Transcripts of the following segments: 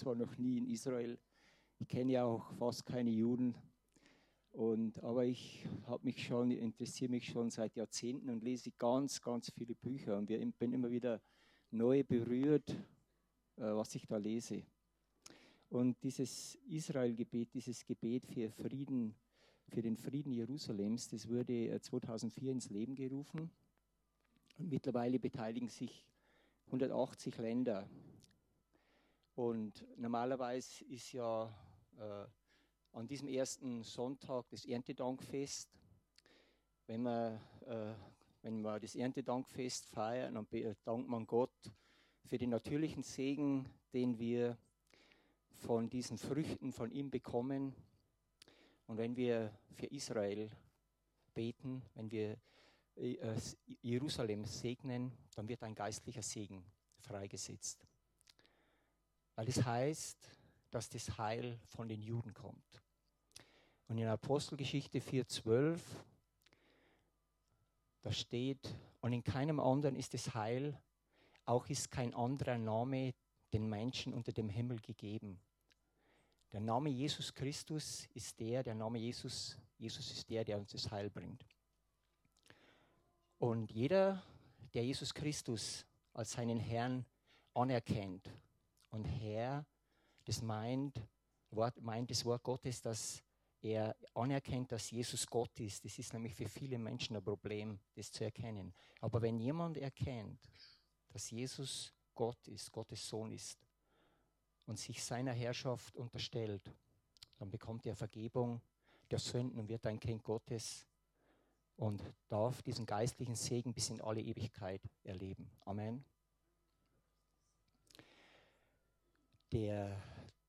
zwar noch nie in Israel, ich kenne ja auch fast keine Juden, und, aber ich habe mich schon, interessiere mich schon seit Jahrzehnten und lese ganz, ganz viele Bücher und ich bin immer wieder neu berührt, äh, was ich da lese. Und dieses Israel-Gebet, dieses Gebet für Frieden, für den Frieden Jerusalems, das wurde 2004 äh, ins Leben gerufen. Und mittlerweile beteiligen sich 180 Länder. Und normalerweise ist ja äh, an diesem ersten Sonntag das Erntedankfest. Wenn wir, äh, wenn wir das Erntedankfest feiern, dann dankt man Gott für den natürlichen Segen, den wir von diesen Früchten von ihm bekommen. Und wenn wir für Israel beten, wenn wir äh, Jerusalem segnen, dann wird ein geistlicher Segen freigesetzt. Weil es heißt, dass das Heil von den Juden kommt. Und in Apostelgeschichte 4,12, da steht, und in keinem anderen ist das Heil, auch ist kein anderer Name den Menschen unter dem Himmel gegeben. Der Name Jesus Christus ist der, der Name Jesus, Jesus ist der, der uns das Heil bringt. Und jeder, der Jesus Christus als seinen Herrn anerkennt und Herr, das meint, Wort, meint das Wort Gottes, dass er anerkennt, dass Jesus Gott ist. Das ist nämlich für viele Menschen ein Problem, das zu erkennen. Aber wenn jemand erkennt, dass Jesus Gott ist, Gottes Sohn ist und sich seiner Herrschaft unterstellt, dann bekommt er Vergebung der Sünden und wird ein Kind Gottes und darf diesen geistlichen Segen bis in alle Ewigkeit erleben. Amen. Der,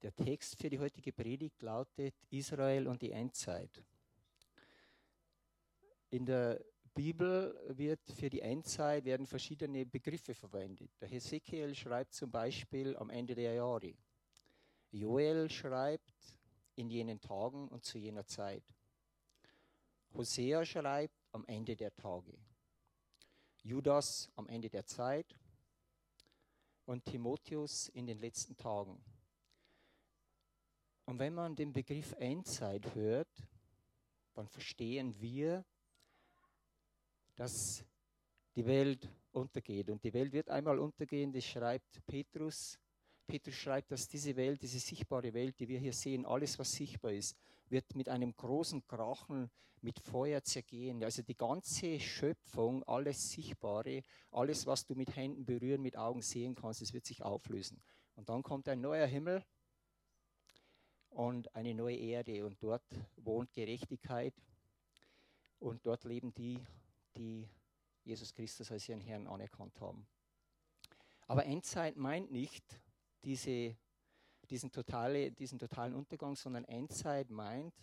der Text für die heutige Predigt lautet Israel und die Endzeit. In der Bibel wird für die Endzeit werden verschiedene Begriffe verwendet. Der Hesekiel schreibt zum Beispiel am Ende der Jahre. Joel schreibt in jenen Tagen und zu jener Zeit. Hosea schreibt am Ende der Tage. Judas am Ende der Zeit und Timotheus in den letzten Tagen. Und wenn man den Begriff Endzeit hört, dann verstehen wir, dass die Welt untergeht. Und die Welt wird einmal untergehen, das schreibt Petrus. Petrus schreibt, dass diese Welt, diese sichtbare Welt, die wir hier sehen, alles, was sichtbar ist, wird mit einem großen Krachen, mit Feuer zergehen. Also die ganze Schöpfung, alles Sichtbare, alles, was du mit Händen berühren, mit Augen sehen kannst, es wird sich auflösen. Und dann kommt ein neuer Himmel und eine neue Erde und dort wohnt Gerechtigkeit und dort leben die, die Jesus Christus als ihren Herrn anerkannt haben. Aber Endzeit meint nicht diese, diesen, totale, diesen totalen Untergang, sondern Endzeit meint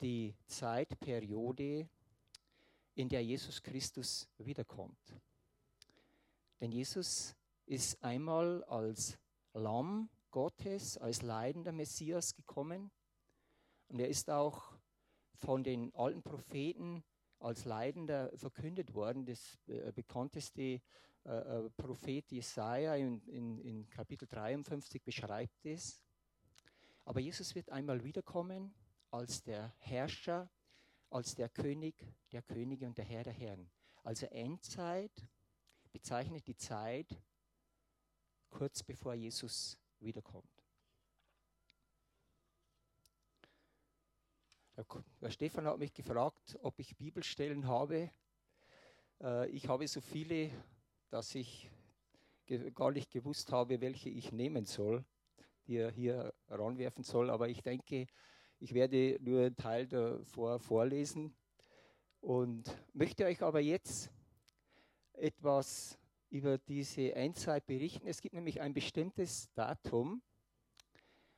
die Zeitperiode, in der Jesus Christus wiederkommt. Denn Jesus ist einmal als Lamm Gottes, als leidender Messias gekommen und er ist auch von den alten Propheten als Leidender verkündet worden. Das äh, bekannteste äh, äh, Prophet Jesaja in, in, in Kapitel 53 beschreibt es. Aber Jesus wird einmal wiederkommen als der Herrscher, als der König der Könige und der Herr der Herren. Also Endzeit bezeichnet die Zeit kurz bevor Jesus wiederkommt. Der Stefan hat mich gefragt, ob ich Bibelstellen habe. Äh, ich habe so viele, dass ich gar nicht gewusst habe, welche ich nehmen soll, die er hier ranwerfen soll. Aber ich denke, ich werde nur einen Teil davor vorlesen und möchte euch aber jetzt etwas über diese Endzeit berichten. Es gibt nämlich ein bestimmtes Datum,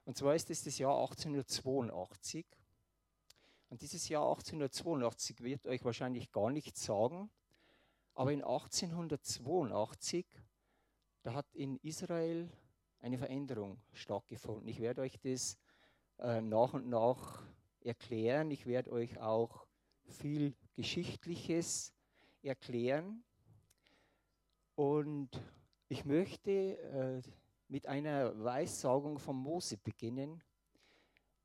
und zwar ist es das Jahr 1882. Und dieses Jahr 1882 wird euch wahrscheinlich gar nichts sagen, aber in 1882, da hat in Israel eine Veränderung stattgefunden. Ich werde euch das äh, nach und nach erklären. Ich werde euch auch viel Geschichtliches erklären. Und ich möchte äh, mit einer Weissagung von Mose beginnen,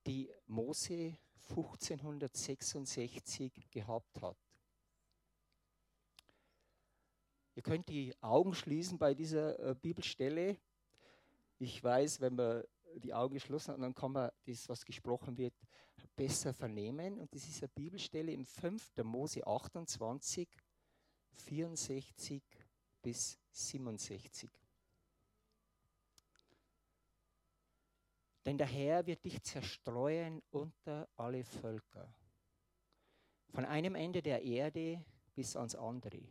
die Mose 1566 gehabt hat. Ihr könnt die Augen schließen bei dieser äh, Bibelstelle. Ich weiß, wenn man die Augen geschlossen hat, dann kann man das, was gesprochen wird, besser vernehmen. Und das ist eine Bibelstelle im 5. Mose 28, 64 bis 67. Denn der Herr wird dich zerstreuen unter alle Völker, von einem Ende der Erde bis ans andere.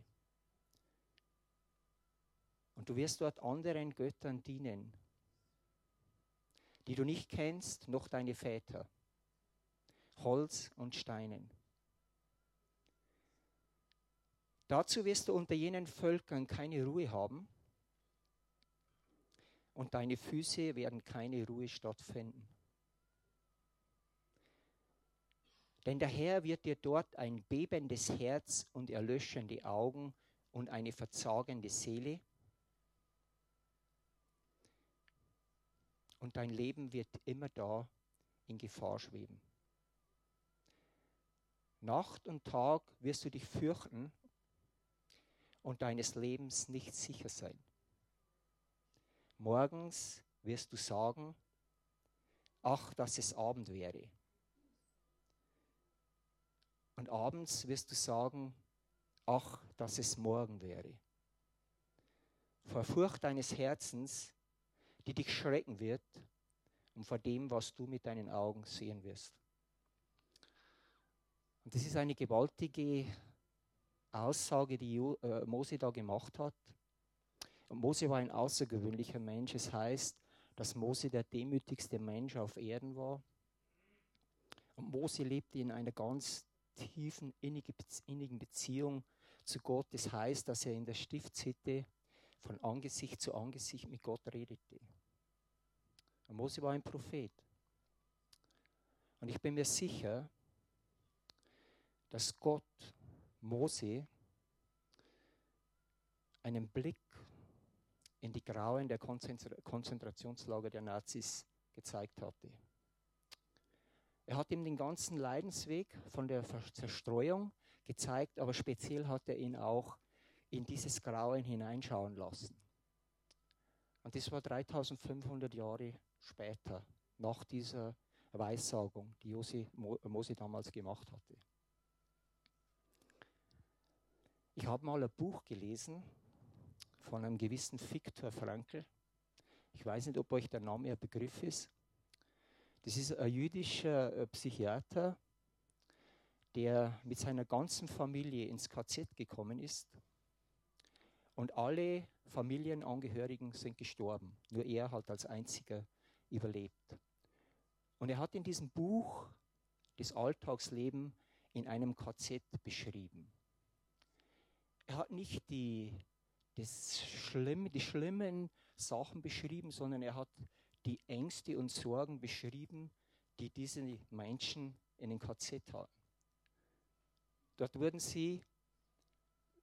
Und du wirst dort anderen Göttern dienen, die du nicht kennst, noch deine Väter, Holz und Steinen. Dazu wirst du unter jenen Völkern keine Ruhe haben, und deine Füße werden keine Ruhe stattfinden. Denn der Herr wird dir dort ein bebendes Herz und erlöschende Augen und eine verzagende Seele. Und dein Leben wird immer da in Gefahr schweben. Nacht und Tag wirst du dich fürchten und deines Lebens nicht sicher sein. Morgens wirst du sagen, ach, dass es Abend wäre. Und abends wirst du sagen, ach, dass es morgen wäre. Vor Furcht deines Herzens, die dich schrecken wird, und vor dem, was du mit deinen Augen sehen wirst. Und das ist eine gewaltige Aussage, die äh, Mose da gemacht hat. Und Mose war ein außergewöhnlicher Mensch. Es heißt, dass Mose der demütigste Mensch auf Erden war. Und Mose lebte in einer ganz tiefen, innigen Beziehung zu Gott. Das heißt, dass er in der Stiftshütte von Angesicht zu Angesicht mit Gott redete. Und Mose war ein Prophet. Und ich bin mir sicher, dass Gott Mose einen Blick in die Grauen der Konzentrationslager der Nazis gezeigt hatte. Er hat ihm den ganzen Leidensweg von der Zerstreuung gezeigt, aber speziell hat er ihn auch in dieses Grauen hineinschauen lassen. Und das war 3500 Jahre später, nach dieser Weissagung, die Mose damals gemacht hatte. Ich habe mal ein Buch gelesen, von einem gewissen Viktor Frankl. Ich weiß nicht, ob euch der Name ein Begriff ist. Das ist ein jüdischer äh, Psychiater, der mit seiner ganzen Familie ins KZ gekommen ist. Und alle Familienangehörigen sind gestorben. Nur er hat als einziger überlebt. Und er hat in diesem Buch das Alltagsleben in einem KZ beschrieben. Er hat nicht die das Schlimme, die schlimmen Sachen beschrieben, sondern er hat die Ängste und Sorgen beschrieben, die diese Menschen in den KZ hatten. Dort wurden sie,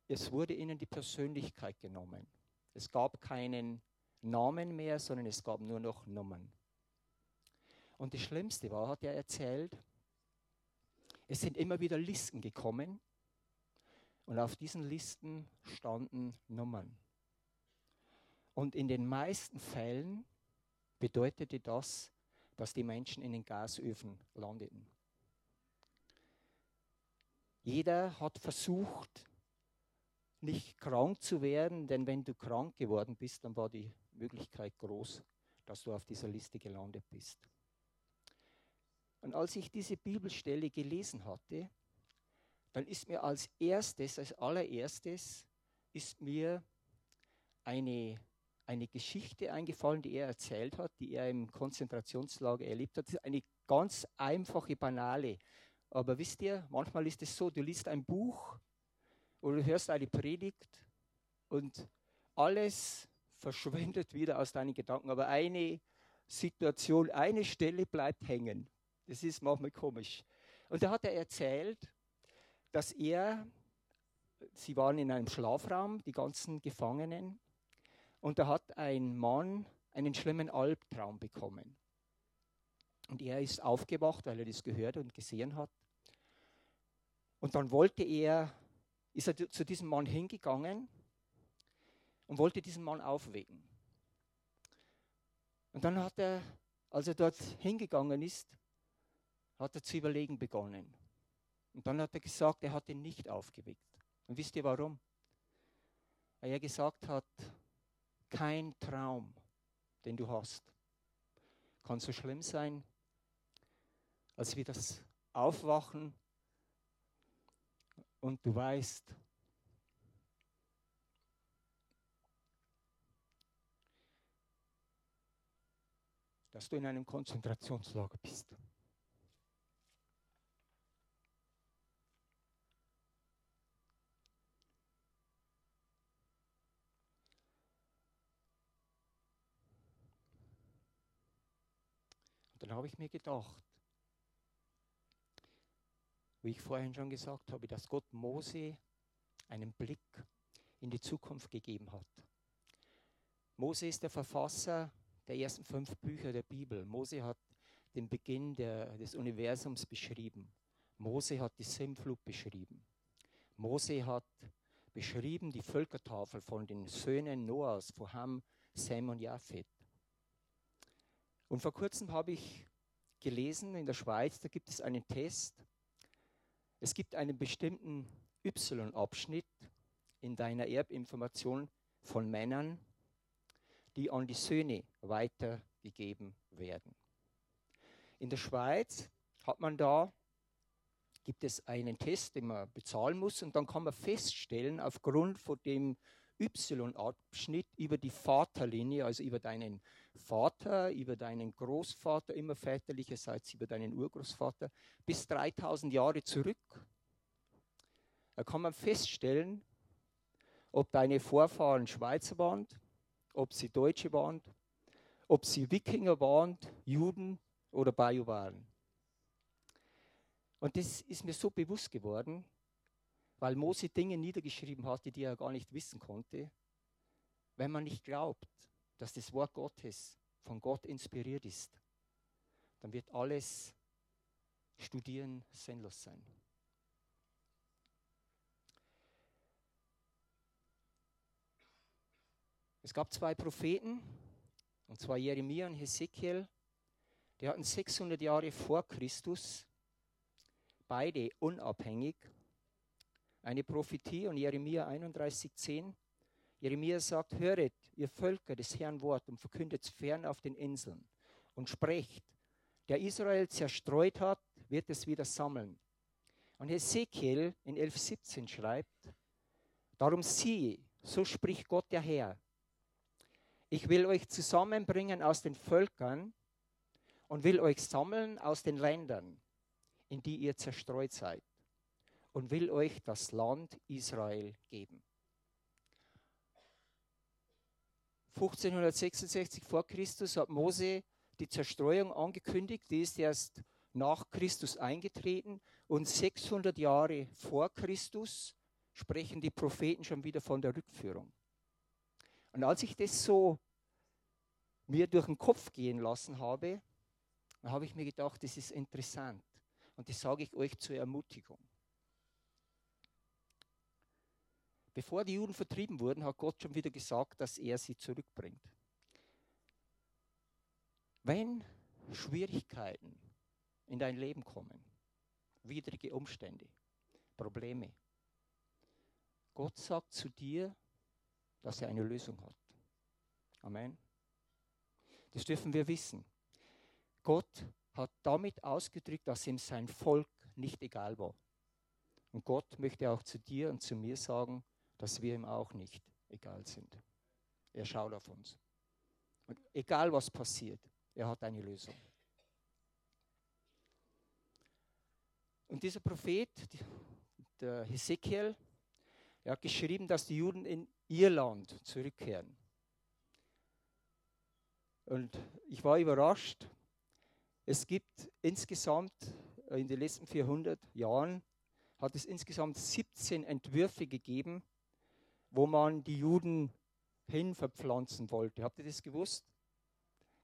es wurde ihnen die Persönlichkeit genommen. Es gab keinen Namen mehr, sondern es gab nur noch Nummern. Und das Schlimmste war, hat er erzählt, es sind immer wieder Listen gekommen und auf diesen Listen standen Nummern. Und in den meisten Fällen bedeutete das, dass die Menschen in den Gasöfen landeten. Jeder hat versucht, nicht krank zu werden, denn wenn du krank geworden bist, dann war die Möglichkeit groß, dass du auf dieser Liste gelandet bist. Und als ich diese Bibelstelle gelesen hatte, dann ist mir als erstes, als allererstes, ist mir eine, eine Geschichte eingefallen, die er erzählt hat, die er im Konzentrationslager erlebt hat. Eine ganz einfache, banale. Aber wisst ihr, manchmal ist es so, du liest ein Buch oder du hörst eine Predigt und alles verschwindet wieder aus deinen Gedanken. Aber eine Situation, eine Stelle bleibt hängen. Das ist manchmal komisch. Und da hat er erzählt, dass er, sie waren in einem Schlafraum, die ganzen Gefangenen, und da hat ein Mann einen schlimmen Albtraum bekommen. Und er ist aufgewacht, weil er das gehört und gesehen hat. Und dann wollte er, ist er zu diesem Mann hingegangen und wollte diesen Mann aufwecken. Und dann hat er, als er dort hingegangen ist, hat er zu überlegen begonnen. Und dann hat er gesagt, er hat ihn nicht aufgeweckt. Und wisst ihr warum? Weil er gesagt hat, kein Traum, den du hast, kann so schlimm sein, als wir das Aufwachen und du weißt, dass du in einem Konzentrationslager bist. Dann habe ich mir gedacht, wie ich vorhin schon gesagt habe, dass Gott Mose einen Blick in die Zukunft gegeben hat. Mose ist der Verfasser der ersten fünf Bücher der Bibel. Mose hat den Beginn der, des Universums beschrieben. Mose hat die Sintflut beschrieben. Mose hat beschrieben die Völkertafel von den Söhnen Noahs, von Ham, Sem und Japhet. Und vor kurzem habe ich gelesen in der Schweiz, da gibt es einen Test. Es gibt einen bestimmten Y-Abschnitt in deiner Erbinformation von Männern, die an die Söhne weitergegeben werden. In der Schweiz hat man da, gibt es einen Test, den man bezahlen muss und dann kann man feststellen, aufgrund von dem Y-Abschnitt über die Vaterlinie, also über deinen Vater, über deinen Großvater, immer väterlicherseits über deinen Urgroßvater, bis 3000 Jahre zurück. Da kann man feststellen, ob deine Vorfahren Schweizer waren, ob sie Deutsche waren, ob sie Wikinger waren, Juden oder Bayou waren. Und das ist mir so bewusst geworden, weil Mose Dinge niedergeschrieben hatte, die er gar nicht wissen konnte. Wenn man nicht glaubt, dass das Wort Gottes von Gott inspiriert ist, dann wird alles Studieren sinnlos sein. Es gab zwei Propheten, und zwar Jeremia und Hesekiel. Die hatten 600 Jahre vor Christus, beide unabhängig, eine Prophetie und Jeremia 31,10. Jeremia sagt: Höret, ihr Völker, des Herrn Wort und verkündet fern auf den Inseln und sprecht: Der Israel zerstreut hat, wird es wieder sammeln. Und Hesekiel in 11,17 schreibt: Darum siehe, so spricht Gott der Herr ich will euch zusammenbringen aus den Völkern und will euch sammeln aus den Ländern, in die ihr zerstreut seid, und will euch das Land Israel geben. 1566 vor Christus hat Mose die Zerstreuung angekündigt, die ist erst nach Christus eingetreten und 600 Jahre vor Christus sprechen die Propheten schon wieder von der Rückführung. Und als ich das so mir durch den Kopf gehen lassen habe, habe ich mir gedacht, das ist interessant. Und das sage ich euch zur Ermutigung. Bevor die Juden vertrieben wurden, hat Gott schon wieder gesagt, dass er sie zurückbringt. Wenn Schwierigkeiten in dein Leben kommen, widrige Umstände, Probleme, Gott sagt zu dir, dass er eine Lösung hat. Amen. Das dürfen wir wissen. Gott hat damit ausgedrückt, dass ihm sein Volk nicht egal war. Und Gott möchte auch zu dir und zu mir sagen, dass wir ihm auch nicht egal sind. Er schaut auf uns. Und egal was passiert, er hat eine Lösung. Und dieser Prophet, der Hesekiel, er hat geschrieben, dass die Juden in Irland zurückkehren. Und ich war überrascht. Es gibt insgesamt äh, in den letzten 400 Jahren hat es insgesamt 17 Entwürfe gegeben, wo man die Juden hin verpflanzen wollte. Habt ihr das gewusst?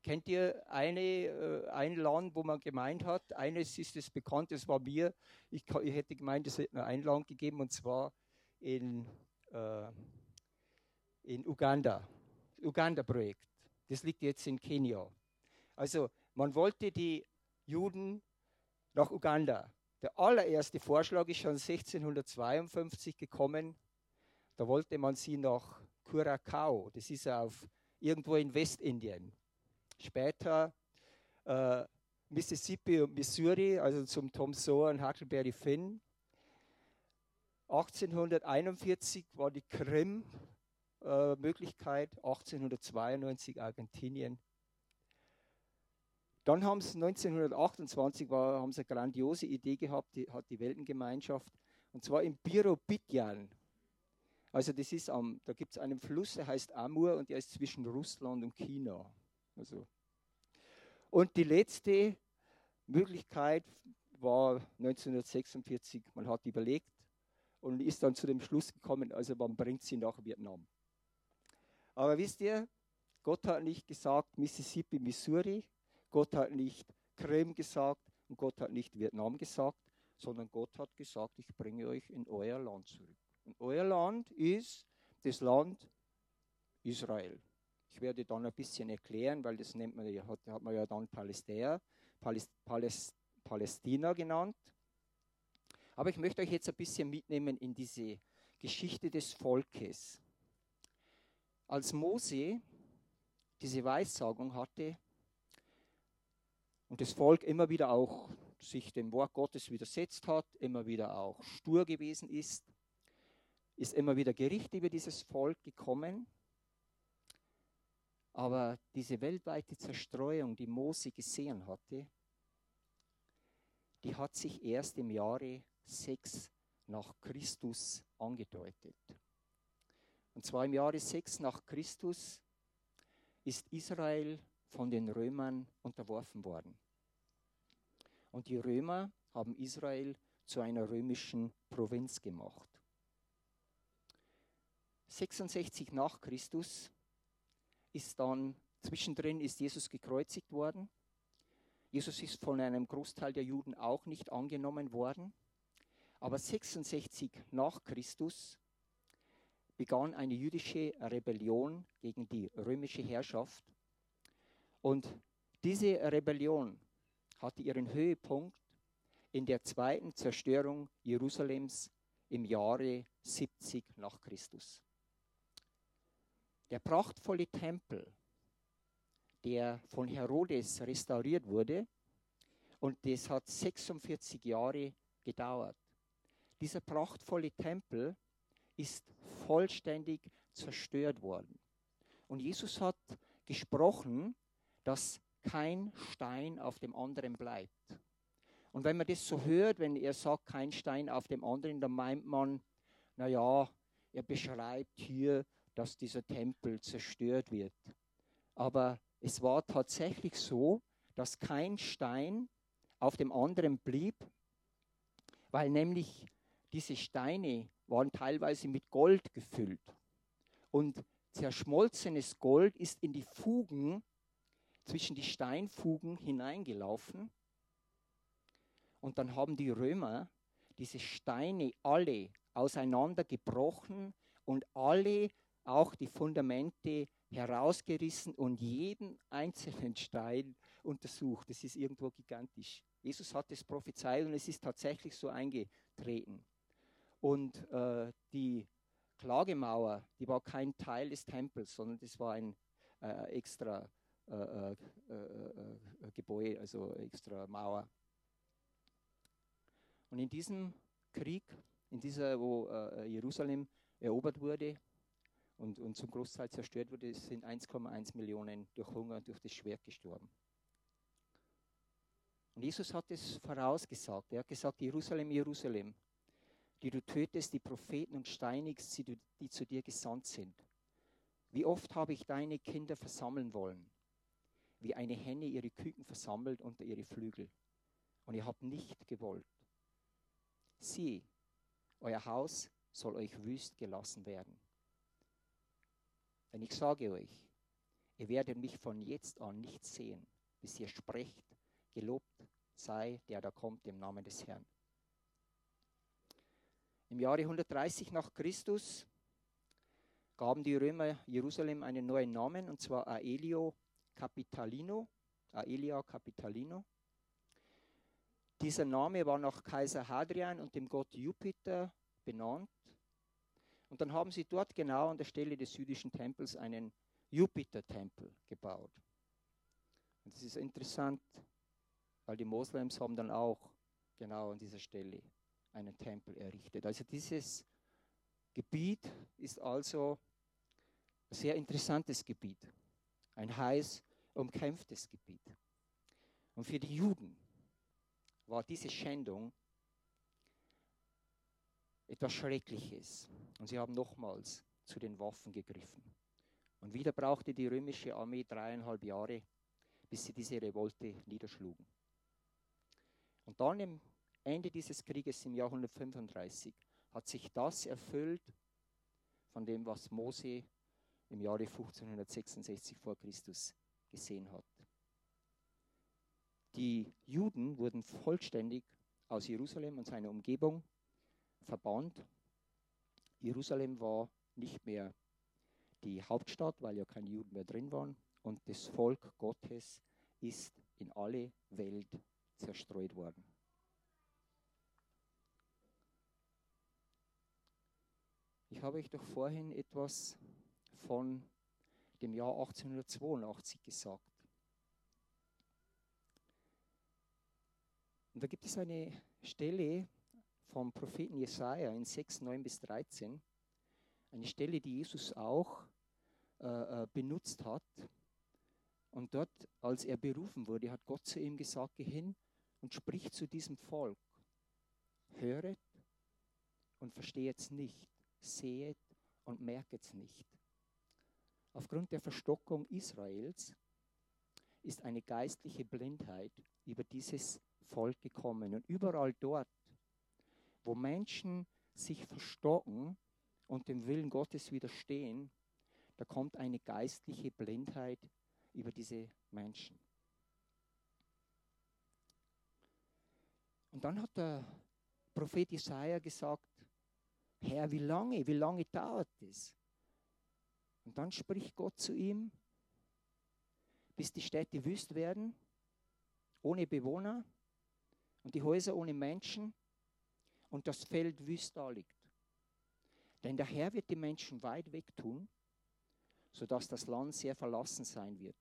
Kennt ihr eine, äh, ein Land, wo man gemeint hat, eines ist es bekannt, das war mir, ich, ich hätte gemeint, es hätte nur ein Land gegeben, und zwar in, äh, in Uganda, Uganda-Projekt. Das liegt jetzt in Kenia. Also man wollte die Juden nach Uganda. Der allererste Vorschlag ist schon 1652 gekommen. Da wollte man sie nach Curacao, das ist auf irgendwo in Westindien. Später äh, Mississippi und Missouri, also zum Tom Sawyer und Huckleberry Finn. 1841 war die Krim-Möglichkeit, äh, 1892 Argentinien. Dann haben sie 1928 war, haben sie eine grandiose Idee gehabt, die hat die Weltengemeinschaft, und zwar in Birobidjan. Also das ist am, da gibt es einen Fluss, der heißt Amur und der ist zwischen Russland und China. Also. Und die letzte Möglichkeit war 1946, man hat überlegt und ist dann zu dem Schluss gekommen, also man bringt sie nach Vietnam. Aber wisst ihr, Gott hat nicht gesagt Mississippi, Missouri, Gott hat nicht Krim gesagt und Gott hat nicht Vietnam gesagt, sondern Gott hat gesagt, ich bringe euch in euer Land zurück. Und euer Land ist das Land Israel. Ich werde dann ein bisschen erklären, weil das nennt man, hat, hat man ja dann Palästina, Palästina genannt. Aber ich möchte euch jetzt ein bisschen mitnehmen in diese Geschichte des Volkes. Als Mose diese Weissagung hatte und das Volk immer wieder auch sich dem Wort Gottes widersetzt hat, immer wieder auch stur gewesen ist, ist immer wieder Gericht über dieses Volk gekommen. Aber diese weltweite Zerstreuung, die Mose gesehen hatte, die hat sich erst im Jahre 6 nach Christus angedeutet. Und zwar im Jahre 6 nach Christus ist Israel von den Römern unterworfen worden. Und die Römer haben Israel zu einer römischen Provinz gemacht. 66 nach Christus ist dann, zwischendrin ist Jesus gekreuzigt worden. Jesus ist von einem Großteil der Juden auch nicht angenommen worden. Aber 66 nach Christus begann eine jüdische Rebellion gegen die römische Herrschaft. Und diese Rebellion hatte ihren Höhepunkt in der zweiten Zerstörung Jerusalems im Jahre 70 nach Christus. Der prachtvolle Tempel, der von Herodes restauriert wurde, und das hat 46 Jahre gedauert. Dieser prachtvolle Tempel ist vollständig zerstört worden. Und Jesus hat gesprochen, dass kein Stein auf dem anderen bleibt. Und wenn man das so hört, wenn er sagt, kein Stein auf dem anderen, dann meint man, naja, er beschreibt hier dass dieser Tempel zerstört wird. Aber es war tatsächlich so, dass kein Stein auf dem anderen blieb, weil nämlich diese Steine waren teilweise mit Gold gefüllt. Und zerschmolzenes Gold ist in die Fugen, zwischen die Steinfugen hineingelaufen. Und dann haben die Römer diese Steine alle auseinandergebrochen und alle auch die Fundamente herausgerissen und jeden einzelnen Stein untersucht. Das ist irgendwo gigantisch. Jesus hat es prophezeit und es ist tatsächlich so eingetreten. Und äh, die Klagemauer, die war kein Teil des Tempels, sondern das war ein äh, extra äh, äh, äh, äh Gebäude, also extra Mauer. Und in diesem Krieg, in dieser, wo Jerusalem erobert wurde, und, und zum Großteil zerstört wurde, sind 1,1 Millionen durch Hunger und durch das Schwert gestorben. Und Jesus hat es vorausgesagt. Er hat gesagt, Jerusalem, Jerusalem, die du tötest, die Propheten und steinigst sie, die zu dir gesandt sind. Wie oft habe ich deine Kinder versammeln wollen, wie eine Henne ihre Küken versammelt unter ihre Flügel. Und ihr habt nicht gewollt. Sieh, euer Haus soll euch wüst gelassen werden. Denn ich sage euch, ihr werdet mich von jetzt an nicht sehen, bis ihr sprecht, gelobt sei der da kommt im Namen des Herrn. Im Jahre 130 nach Christus gaben die Römer Jerusalem einen neuen Namen, und zwar Aelio Capitalino. Aelia Capitalino. Dieser Name war nach Kaiser Hadrian und dem Gott Jupiter benannt. Und dann haben sie dort genau an der Stelle des jüdischen Tempels einen Jupiter-Tempel gebaut. Und das ist interessant, weil die Moslems haben dann auch genau an dieser Stelle einen Tempel errichtet. Also dieses Gebiet ist also ein sehr interessantes Gebiet, ein heiß umkämpftes Gebiet. Und für die Juden war diese Schändung etwas Schreckliches. Und sie haben nochmals zu den Waffen gegriffen. Und wieder brauchte die römische Armee dreieinhalb Jahre, bis sie diese Revolte niederschlugen. Und dann im Ende dieses Krieges im Jahr 135 hat sich das erfüllt von dem, was Mose im Jahre 1566 vor Christus gesehen hat. Die Juden wurden vollständig aus Jerusalem und seiner Umgebung verbannt. Jerusalem war nicht mehr die Hauptstadt, weil ja keine Juden mehr drin waren. Und das Volk Gottes ist in alle Welt zerstreut worden. Ich habe euch doch vorhin etwas von dem Jahr 1882 gesagt. Und da gibt es eine Stelle vom Propheten Jesaja in 6, 9 bis 13, eine Stelle, die Jesus auch äh, äh, benutzt hat. Und dort, als er berufen wurde, hat Gott zu ihm gesagt, geh hin und sprich zu diesem Volk. Höret und versteht es nicht, sehet und merket es nicht. Aufgrund der Verstockung Israels ist eine geistliche Blindheit über dieses Volk gekommen. Und überall dort, wo Menschen sich verstocken und dem Willen Gottes widerstehen, da kommt eine geistliche Blindheit über diese Menschen. Und dann hat der Prophet Jesaja gesagt: Herr, wie lange, wie lange dauert das? Und dann spricht Gott zu ihm, bis die Städte wüst werden, ohne Bewohner und die Häuser ohne Menschen und das Feld wüst da liegt. Denn der Herr wird die Menschen weit weg tun, sodass das Land sehr verlassen sein wird.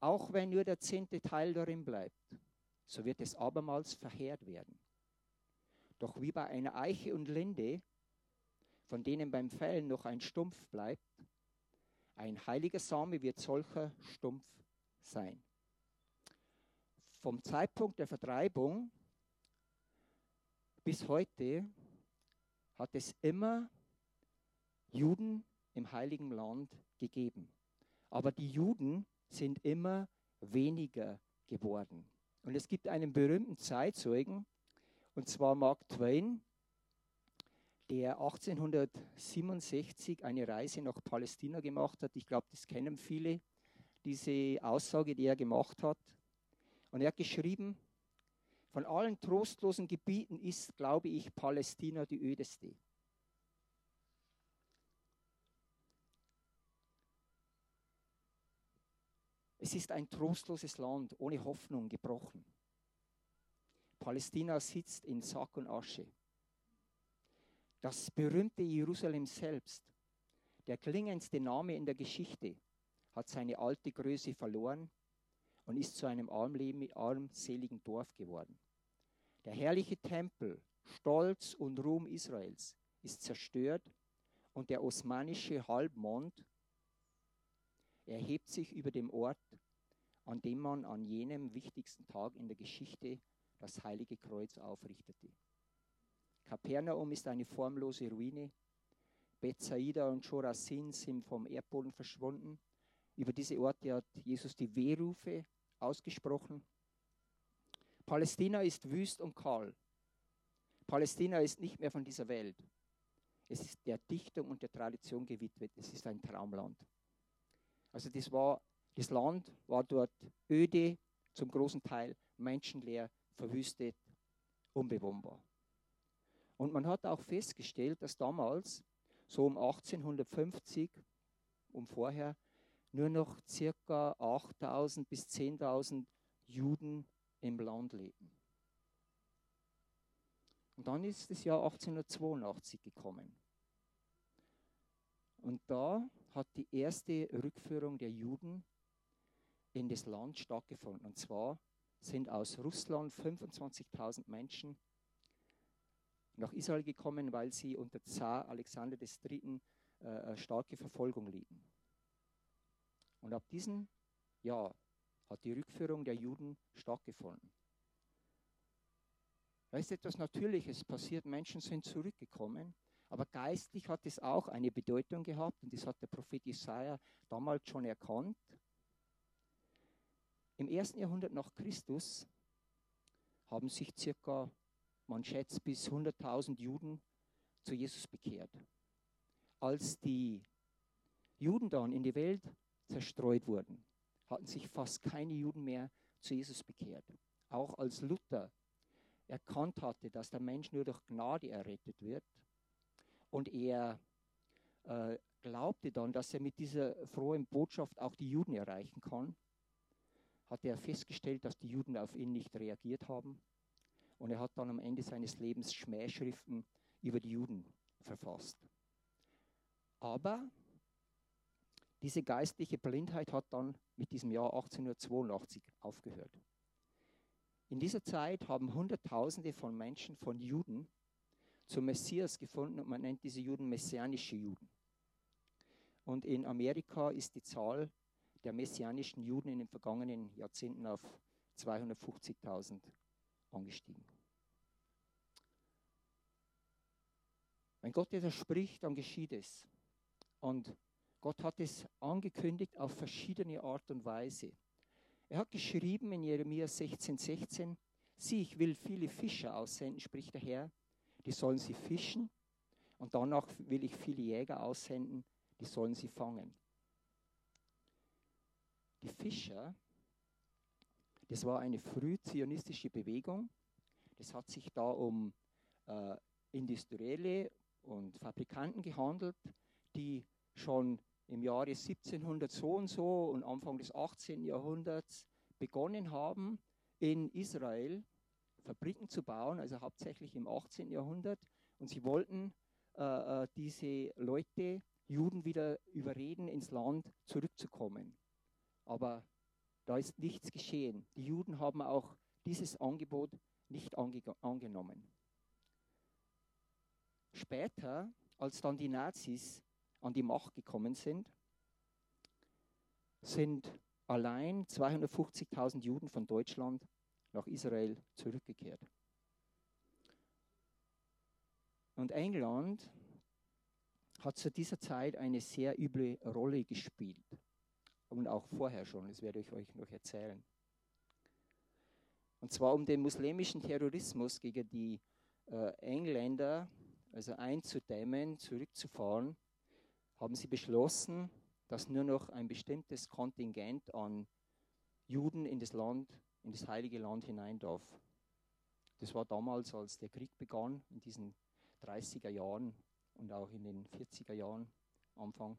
Auch wenn nur der zehnte Teil darin bleibt, so wird es abermals verheert werden. Doch wie bei einer Eiche und Linde, von denen beim Fällen noch ein Stumpf bleibt, ein heiliger Same wird solcher Stumpf sein. Vom Zeitpunkt der Vertreibung bis heute hat es immer Juden im heiligen Land gegeben. Aber die Juden sind immer weniger geworden. Und es gibt einen berühmten Zeitzeugen, und zwar Mark Twain, der 1867 eine Reise nach Palästina gemacht hat. Ich glaube, das kennen viele, diese Aussage, die er gemacht hat. Und er hat geschrieben, von allen trostlosen Gebieten ist, glaube ich, Palästina die ödeste. Es ist ein trostloses Land, ohne Hoffnung gebrochen. Palästina sitzt in Sack und Asche. Das berühmte Jerusalem selbst, der klingendste Name in der Geschichte, hat seine alte Größe verloren und ist zu einem armseligen Dorf geworden. Der herrliche Tempel, Stolz und Ruhm Israels, ist zerstört und der osmanische Halbmond erhebt sich über dem Ort, an dem man an jenem wichtigsten Tag in der Geschichte das heilige Kreuz aufrichtete. Kapernaum ist eine formlose Ruine. Bethsaida und Chorazin sind vom Erdboden verschwunden. Über diese Orte hat Jesus die Wehrufe ausgesprochen. Palästina ist wüst und kahl. Palästina ist nicht mehr von dieser Welt. Es ist der Dichtung und der Tradition gewidmet. Es ist ein Traumland. Also das war, das Land war dort öde, zum großen Teil menschenleer, verwüstet, unbewohnbar. Und man hat auch festgestellt, dass damals, so um 1850, um vorher, nur noch circa 8000 bis 10.000 Juden im Land leben. Und dann ist das Jahr 1882 gekommen. Und da hat die erste Rückführung der Juden in das Land stattgefunden. Und zwar sind aus Russland 25.000 Menschen nach Israel gekommen, weil sie unter Zar Alexander III. Äh, starke Verfolgung liegen. Und ab diesem Jahr hat die Rückführung der Juden stattgefunden. Da ist etwas Natürliches passiert. Menschen sind zurückgekommen. Aber geistlich hat es auch eine Bedeutung gehabt und das hat der Prophet Jesaja damals schon erkannt. Im ersten Jahrhundert nach Christus haben sich circa, man schätzt, bis 100.000 Juden zu Jesus bekehrt. Als die Juden dann in die Welt zerstreut wurden, hatten sich fast keine Juden mehr zu Jesus bekehrt. Auch als Luther erkannt hatte, dass der Mensch nur durch Gnade errettet wird und er äh, glaubte dann, dass er mit dieser frohen Botschaft auch die Juden erreichen kann, hat er festgestellt, dass die Juden auf ihn nicht reagiert haben. Und er hat dann am Ende seines Lebens Schmähschriften über die Juden verfasst. Aber diese geistliche Blindheit hat dann mit diesem Jahr 1882 aufgehört. In dieser Zeit haben Hunderttausende von Menschen, von Juden, zum Messias gefunden und man nennt diese Juden messianische Juden. Und in Amerika ist die Zahl der messianischen Juden in den vergangenen Jahrzehnten auf 250.000 angestiegen. Wenn Gott etwas spricht, dann geschieht es. Und Gott hat es angekündigt auf verschiedene Art und Weise. Er hat geschrieben in Jeremia 16,16, 16, sieh, ich will viele Fischer aussenden, spricht der Herr, die sollen sie fischen. Und danach will ich viele Jäger aussenden, die sollen sie fangen. Die Fischer, das war eine frühzionistische Bewegung. Das hat sich da um äh, Industrielle und Fabrikanten gehandelt, die schon im Jahre 1700 so und so und Anfang des 18. Jahrhunderts begonnen haben, in Israel Fabriken zu bauen, also hauptsächlich im 18. Jahrhundert. Und sie wollten äh, äh, diese Leute, Juden, wieder überreden, ins Land zurückzukommen. Aber da ist nichts geschehen. Die Juden haben auch dieses Angebot nicht ange angenommen. Später, als dann die Nazis an die Macht gekommen sind, sind allein 250.000 Juden von Deutschland nach Israel zurückgekehrt. Und England hat zu dieser Zeit eine sehr üble Rolle gespielt. Und auch vorher schon, das werde ich euch noch erzählen. Und zwar um den muslimischen Terrorismus gegen die äh, Engländer, also einzudämmen, zurückzufahren, haben sie beschlossen, dass nur noch ein bestimmtes Kontingent an Juden in das Land, in das heilige Land hinein darf. Das war damals, als der Krieg begann, in diesen 30er Jahren und auch in den 40er Jahren Anfang.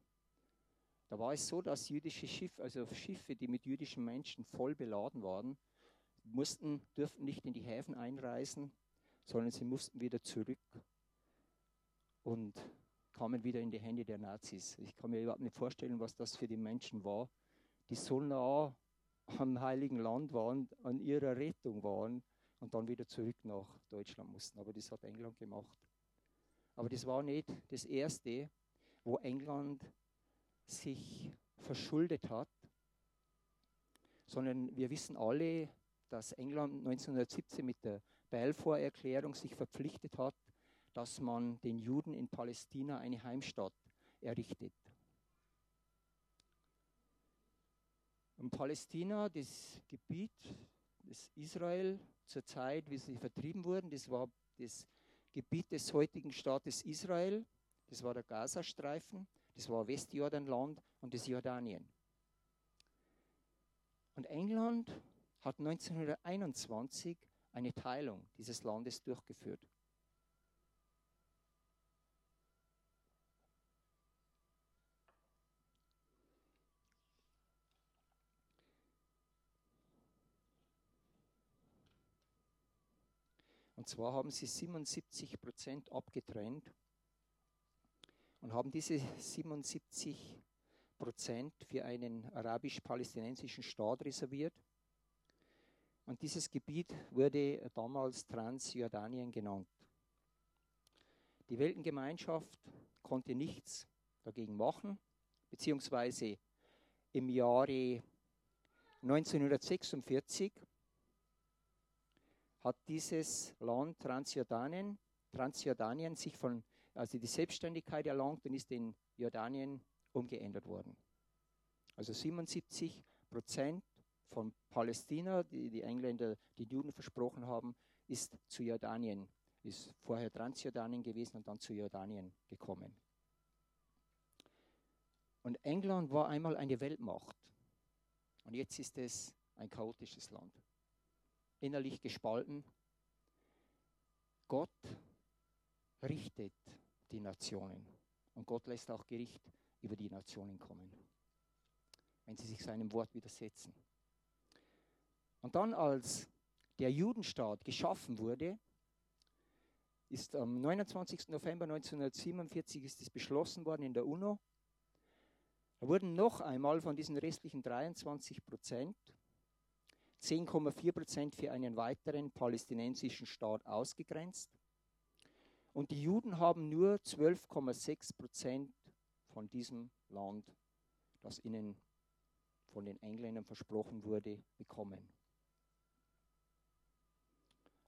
Da war es so, dass jüdische Schiffe, also Schiffe, die mit jüdischen Menschen voll beladen waren, mussten, dürften nicht in die Häfen einreisen, sondern sie mussten wieder zurück. Und kamen wieder in die Hände der Nazis. Ich kann mir überhaupt nicht vorstellen, was das für die Menschen war, die so nah am Heiligen Land waren, an ihrer Rettung waren und dann wieder zurück nach Deutschland mussten. Aber das hat England gemacht. Aber das war nicht das Erste, wo England sich verschuldet hat, sondern wir wissen alle, dass England 1917 mit der Balfour-Erklärung sich verpflichtet hat, dass man den Juden in Palästina eine Heimstatt errichtet. Und Palästina, das Gebiet, das Israel zur Zeit, wie sie vertrieben wurden, das war das Gebiet des heutigen Staates Israel, das war der Gazastreifen, das war Westjordanland und das Jordanien. Und England hat 1921 eine Teilung dieses Landes durchgeführt. Und zwar haben sie 77 Prozent abgetrennt und haben diese 77 Prozent für einen arabisch-palästinensischen Staat reserviert. Und dieses Gebiet wurde damals Transjordanien genannt. Die Weltengemeinschaft konnte nichts dagegen machen, beziehungsweise im Jahre 1946 hat dieses Land Transjordanien, Transjordanien sich von, also die Selbstständigkeit erlangt und ist in Jordanien umgeändert worden. Also 77 Prozent von Palästina, die die Engländer die Juden versprochen haben, ist zu Jordanien, ist vorher Transjordanien gewesen und dann zu Jordanien gekommen. Und England war einmal eine Weltmacht und jetzt ist es ein chaotisches Land innerlich gespalten. Gott richtet die Nationen und Gott lässt auch Gericht über die Nationen kommen, wenn sie sich seinem Wort widersetzen. Und dann, als der Judenstaat geschaffen wurde, ist am 29. November 1947 ist es beschlossen worden in der UNO. Da wurden noch einmal von diesen restlichen 23 Prozent 10,4 Prozent für einen weiteren palästinensischen Staat ausgegrenzt. Und die Juden haben nur 12,6 Prozent von diesem Land, das ihnen von den Engländern versprochen wurde, bekommen.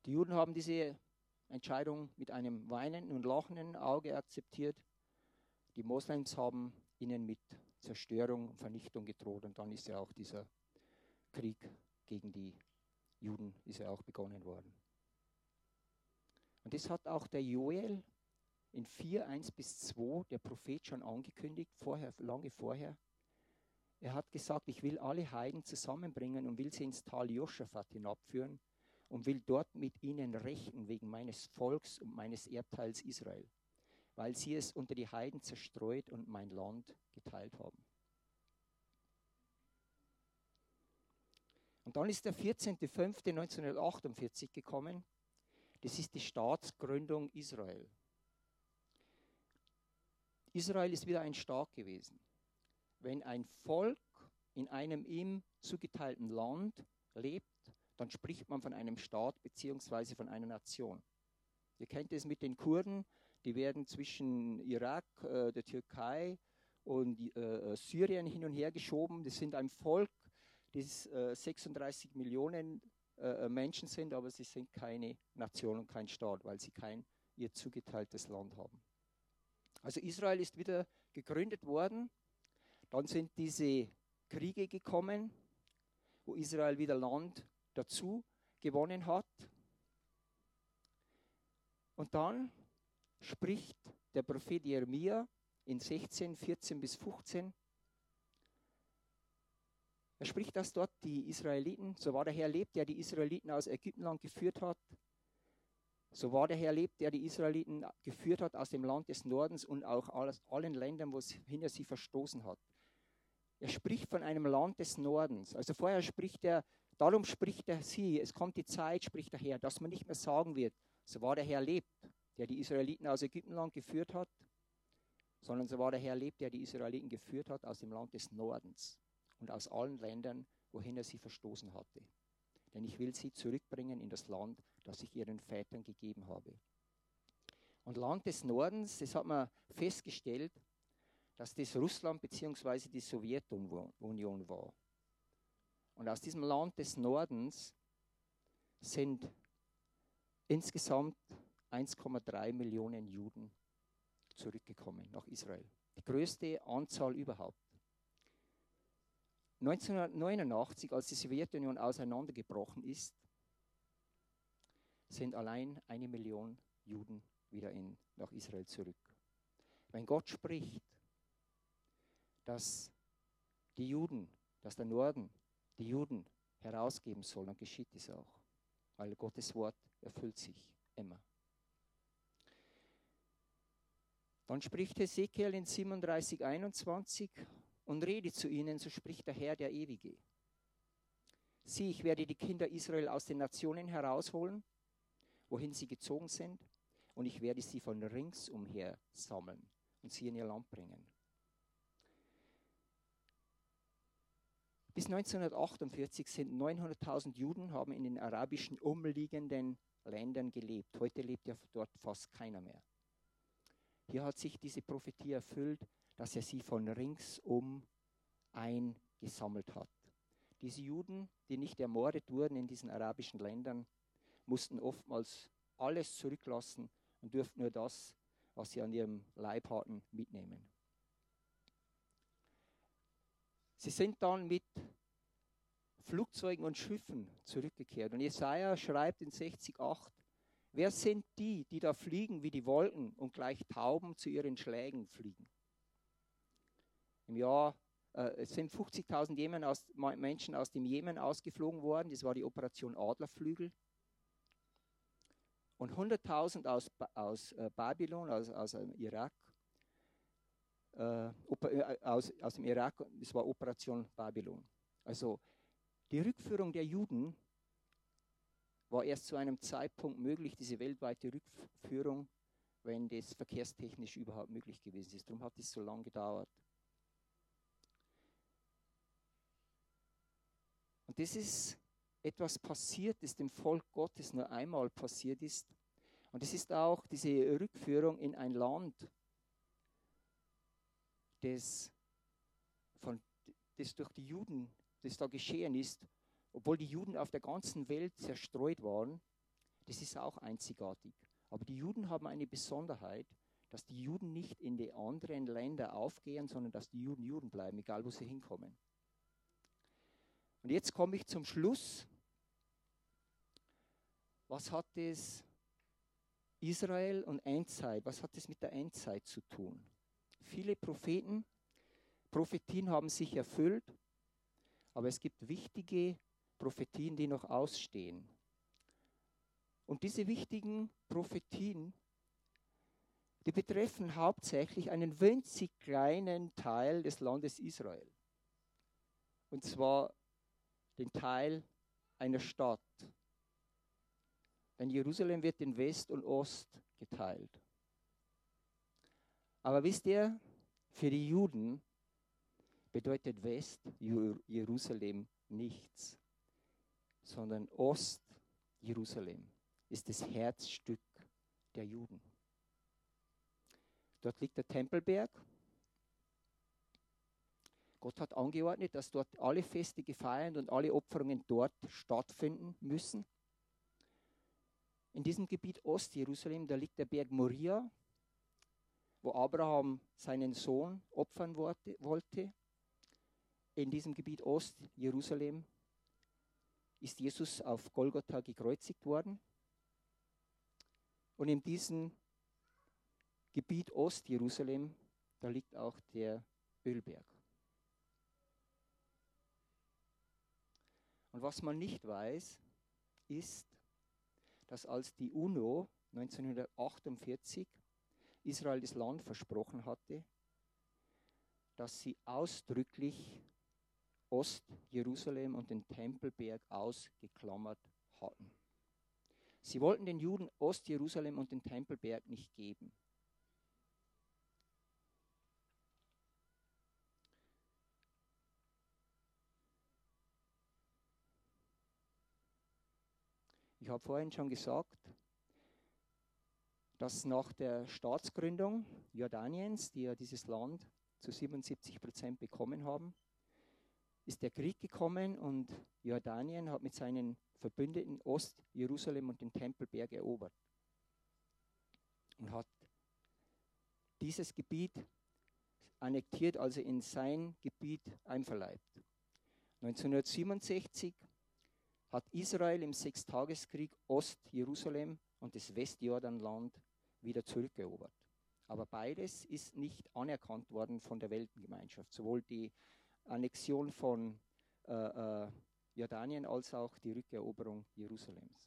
Die Juden haben diese Entscheidung mit einem weinenden und lachenden Auge akzeptiert. Die Moslems haben ihnen mit Zerstörung und Vernichtung gedroht und dann ist ja auch dieser Krieg gegen die Juden ist ja auch begonnen worden. Und das hat auch der Joel in 4, 1 bis 2, der Prophet, schon angekündigt, vorher, lange vorher. Er hat gesagt, ich will alle Heiden zusammenbringen und will sie ins Tal Joschafat hinabführen und will dort mit ihnen rächen wegen meines Volks und meines Erbteils Israel, weil sie es unter die Heiden zerstreut und mein Land geteilt haben. Und dann ist der 14.05.1948 gekommen. Das ist die Staatsgründung Israel. Israel ist wieder ein Staat gewesen. Wenn ein Volk in einem ihm zugeteilten Land lebt, dann spricht man von einem Staat bzw. von einer Nation. Ihr kennt es mit den Kurden, die werden zwischen Irak, äh, der Türkei und äh, Syrien hin und her geschoben. Das sind ein Volk, die äh, 36 Millionen äh, äh, Menschen sind, aber sie sind keine Nation und kein Staat, weil sie kein ihr zugeteiltes Land haben. Also Israel ist wieder gegründet worden. Dann sind diese Kriege gekommen, wo Israel wieder Land dazu gewonnen hat. Und dann spricht der Prophet Jeremia in 16, 14 bis 15 er spricht, dass dort die Israeliten, so war der Herr lebt, der die Israeliten aus Ägyptenland geführt hat, so war der Herr lebt, der die Israeliten geführt hat aus dem Land des Nordens und auch aus allen Ländern, wo es hinter sie verstoßen hat. Er spricht von einem Land des Nordens. Also vorher spricht er, darum spricht er sie, es kommt die Zeit, spricht der Herr, dass man nicht mehr sagen wird, so war der Herr lebt, der die Israeliten aus Ägyptenland geführt hat, sondern so war der Herr lebt, der die Israeliten geführt hat aus dem Land des Nordens und aus allen Ländern, wohin er sie verstoßen hatte. Denn ich will sie zurückbringen in das Land, das ich ihren Vätern gegeben habe. Und Land des Nordens, das hat man festgestellt, dass das Russland bzw. die Sowjetunion war. Und aus diesem Land des Nordens sind insgesamt 1,3 Millionen Juden zurückgekommen nach Israel. Die größte Anzahl überhaupt. 1989, als die Sowjetunion auseinandergebrochen ist, sind allein eine Million Juden wieder in, nach Israel zurück. Wenn Gott spricht, dass die Juden, dass der Norden die Juden herausgeben soll, dann geschieht es auch. Weil Gottes Wort erfüllt sich immer. Dann spricht Ezekiel in 37, 21 und rede zu ihnen, so spricht der Herr, der Ewige. Sieh, ich werde die Kinder Israel aus den Nationen herausholen, wohin sie gezogen sind, und ich werde sie von ringsumher sammeln und sie in ihr Land bringen. Bis 1948 sind 900.000 Juden haben in den arabischen umliegenden Ländern gelebt. Heute lebt ja dort fast keiner mehr. Hier hat sich diese Prophetie erfüllt, dass er sie von ringsum eingesammelt hat. Diese Juden, die nicht ermordet wurden in diesen arabischen Ländern, mussten oftmals alles zurücklassen und durften nur das, was sie an ihrem Leib hatten, mitnehmen. Sie sind dann mit Flugzeugen und Schiffen zurückgekehrt. Und Jesaja schreibt in 60,8: Wer sind die, die da fliegen wie die Wolken und gleich Tauben zu ihren Schlägen fliegen? Im Jahr äh, es sind 50.000 aus, Menschen aus dem Jemen ausgeflogen worden. Das war die Operation Adlerflügel. Und 100.000 aus, aus äh, Babylon, aus, aus dem Irak. Äh, äh, aus, aus dem Irak, das war Operation Babylon. Also die Rückführung der Juden war erst zu einem Zeitpunkt möglich, diese weltweite Rückführung, wenn das verkehrstechnisch überhaupt möglich gewesen ist. Darum hat es so lange gedauert. Das ist etwas passiert, das dem Volk Gottes nur einmal passiert ist. Und es ist auch diese Rückführung in ein Land, das, von, das durch die Juden, das da geschehen ist, obwohl die Juden auf der ganzen Welt zerstreut waren, das ist auch einzigartig. Aber die Juden haben eine Besonderheit, dass die Juden nicht in die anderen Länder aufgehen, sondern dass die Juden Juden bleiben, egal wo sie hinkommen. Und jetzt komme ich zum Schluss. Was hat es Israel und Endzeit, was hat es mit der Endzeit zu tun? Viele Propheten, Prophetien haben sich erfüllt, aber es gibt wichtige Prophetien, die noch ausstehen. Und diese wichtigen Prophetien, die betreffen hauptsächlich einen winzig kleinen Teil des Landes Israel. Und zwar den Teil einer Stadt. Denn Jerusalem wird in West und Ost geteilt. Aber wisst ihr, für die Juden bedeutet West Jerusalem nichts, sondern Ost Jerusalem ist das Herzstück der Juden. Dort liegt der Tempelberg Gott hat angeordnet, dass dort alle Feste gefeiert und alle Opferungen dort stattfinden müssen. In diesem Gebiet Ostjerusalem, da liegt der Berg Moria, wo Abraham seinen Sohn opfern wollte. In diesem Gebiet Ostjerusalem ist Jesus auf Golgotha gekreuzigt worden. Und in diesem Gebiet Ostjerusalem, da liegt auch der Ölberg. Und was man nicht weiß, ist, dass als die UNO 1948 Israel das Land versprochen hatte, dass sie ausdrücklich Ost-Jerusalem und den Tempelberg ausgeklammert hatten. Sie wollten den Juden Ost-Jerusalem und den Tempelberg nicht geben. Ich habe vorhin schon gesagt, dass nach der Staatsgründung Jordaniens, die ja dieses Land zu 77 Prozent bekommen haben, ist der Krieg gekommen und Jordanien hat mit seinen Verbündeten Ost-Jerusalem und den Tempelberg erobert und hat dieses Gebiet annektiert, also in sein Gebiet einverleibt. 1967 hat Israel im Sechstageskrieg Ost-Jerusalem und das Westjordanland wieder zurückerobert. Aber beides ist nicht anerkannt worden von der Weltgemeinschaft. Sowohl die Annexion von äh, äh, Jordanien als auch die Rückeroberung Jerusalems.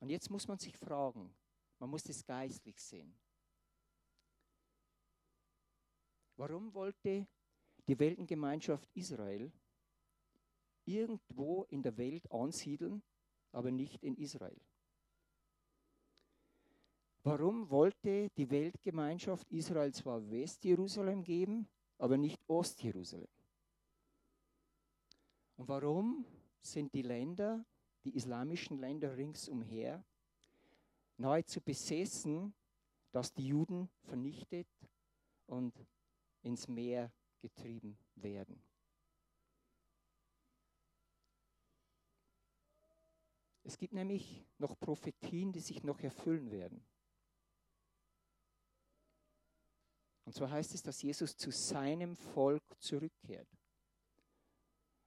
Und jetzt muss man sich fragen, man muss es geistlich sehen. Warum wollte die Weltengemeinschaft Israel irgendwo in der Welt ansiedeln, aber nicht in Israel? Warum wollte die Weltgemeinschaft Israel zwar Westjerusalem geben, aber nicht Ostjerusalem? Und warum sind die Länder, die islamischen Länder ringsumher, nahezu besessen, dass die Juden vernichtet und ins Meer getrieben werden? Es gibt nämlich noch Prophetien, die sich noch erfüllen werden. Und so heißt es, dass Jesus zu seinem Volk zurückkehrt.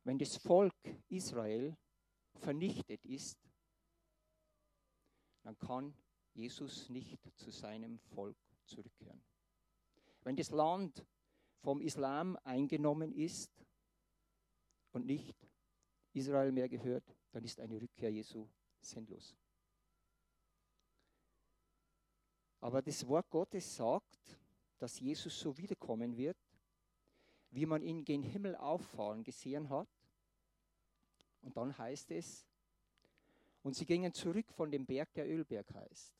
Wenn das Volk Israel vernichtet ist, dann kann Jesus nicht zu seinem Volk zurückkehren. Wenn das Land vom Islam eingenommen ist und nicht Israel mehr gehört, dann ist eine Rückkehr Jesu sinnlos. Aber das Wort Gottes sagt, dass Jesus so wiederkommen wird, wie man ihn gen Himmel auffahren gesehen hat. Und dann heißt es, und sie gingen zurück von dem Berg, der Ölberg heißt.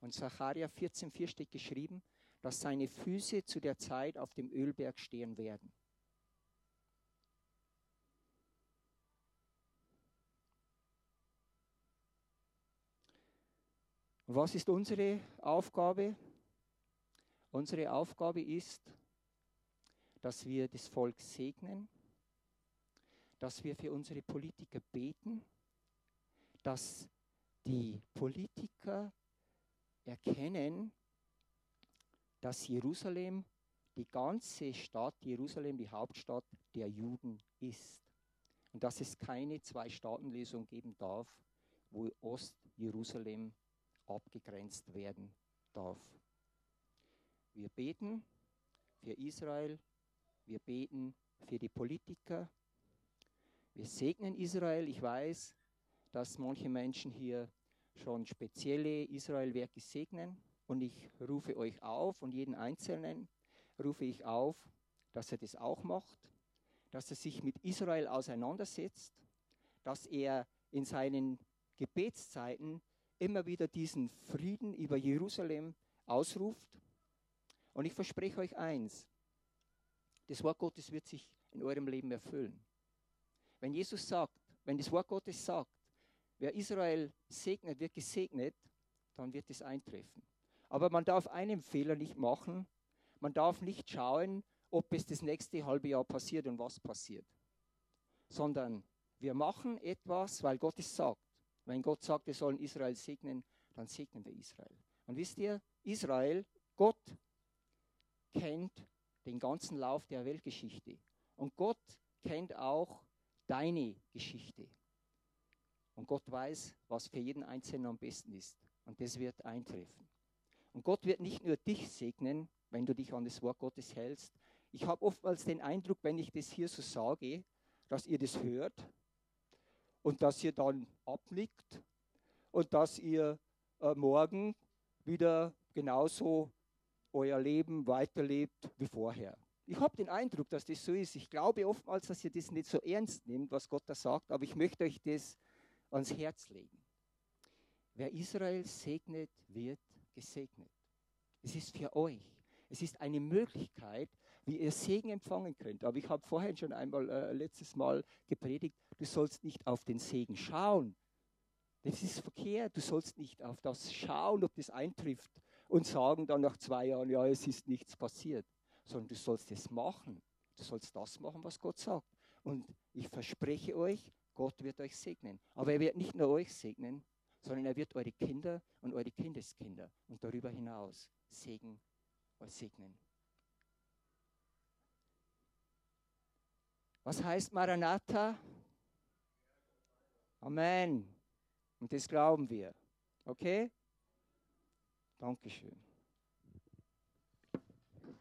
Und Zacharia 14,4 steht geschrieben, dass seine Füße zu der Zeit auf dem Ölberg stehen werden. Und was ist unsere Aufgabe? Unsere Aufgabe ist, dass wir das Volk segnen, dass wir für unsere Politiker beten, dass die Politiker erkennen, dass Jerusalem, die ganze Stadt Jerusalem, die Hauptstadt der Juden ist. Und dass es keine Zwei-Staaten-Lösung geben darf, wo Ost-Jerusalem abgegrenzt werden darf. Wir beten für Israel, wir beten für die Politiker, wir segnen Israel. Ich weiß, dass manche Menschen hier schon spezielle Israelwerke segnen und ich rufe euch auf und jeden Einzelnen rufe ich auf, dass er das auch macht, dass er sich mit Israel auseinandersetzt, dass er in seinen Gebetszeiten immer wieder diesen Frieden über Jerusalem ausruft und ich verspreche euch eins, das Wort Gottes wird sich in eurem Leben erfüllen. Wenn Jesus sagt, wenn das Wort Gottes sagt, wer Israel segnet, wird gesegnet, dann wird es eintreffen. Aber man darf einen Fehler nicht machen. Man darf nicht schauen, ob es das nächste halbe Jahr passiert und was passiert. Sondern wir machen etwas, weil Gott es sagt. Wenn Gott sagt, wir sollen Israel segnen, dann segnen wir Israel. Und wisst ihr, Israel, Gott kennt den ganzen Lauf der Weltgeschichte. Und Gott kennt auch deine Geschichte. Und Gott weiß, was für jeden Einzelnen am besten ist. Und das wird eintreffen. Und Gott wird nicht nur dich segnen, wenn du dich an das Wort Gottes hältst. Ich habe oftmals den Eindruck, wenn ich das hier so sage, dass ihr das hört und dass ihr dann abnickt und dass ihr äh, morgen wieder genauso euer Leben weiterlebt wie vorher. Ich habe den Eindruck, dass das so ist. Ich glaube oftmals, dass ihr das nicht so ernst nehmt, was Gott da sagt, aber ich möchte euch das ans Herz legen. Wer Israel segnet, wird gesegnet. Es ist für euch. Es ist eine Möglichkeit, wie ihr Segen empfangen könnt. Aber ich habe vorhin schon einmal äh, letztes Mal gepredigt, du sollst nicht auf den Segen schauen. Das ist verkehrt. Du sollst nicht auf das schauen, ob das eintrifft und sagen dann nach zwei Jahren, ja, es ist nichts passiert, sondern du sollst es machen. Du sollst das machen, was Gott sagt. Und ich verspreche euch, Gott wird euch segnen. Aber er wird nicht nur euch segnen, sondern er wird eure Kinder und eure Kindeskinder und darüber hinaus Segen euch segnen. Was heißt Maranatha? Amen. Und das glauben wir. Okay? Dankeschön.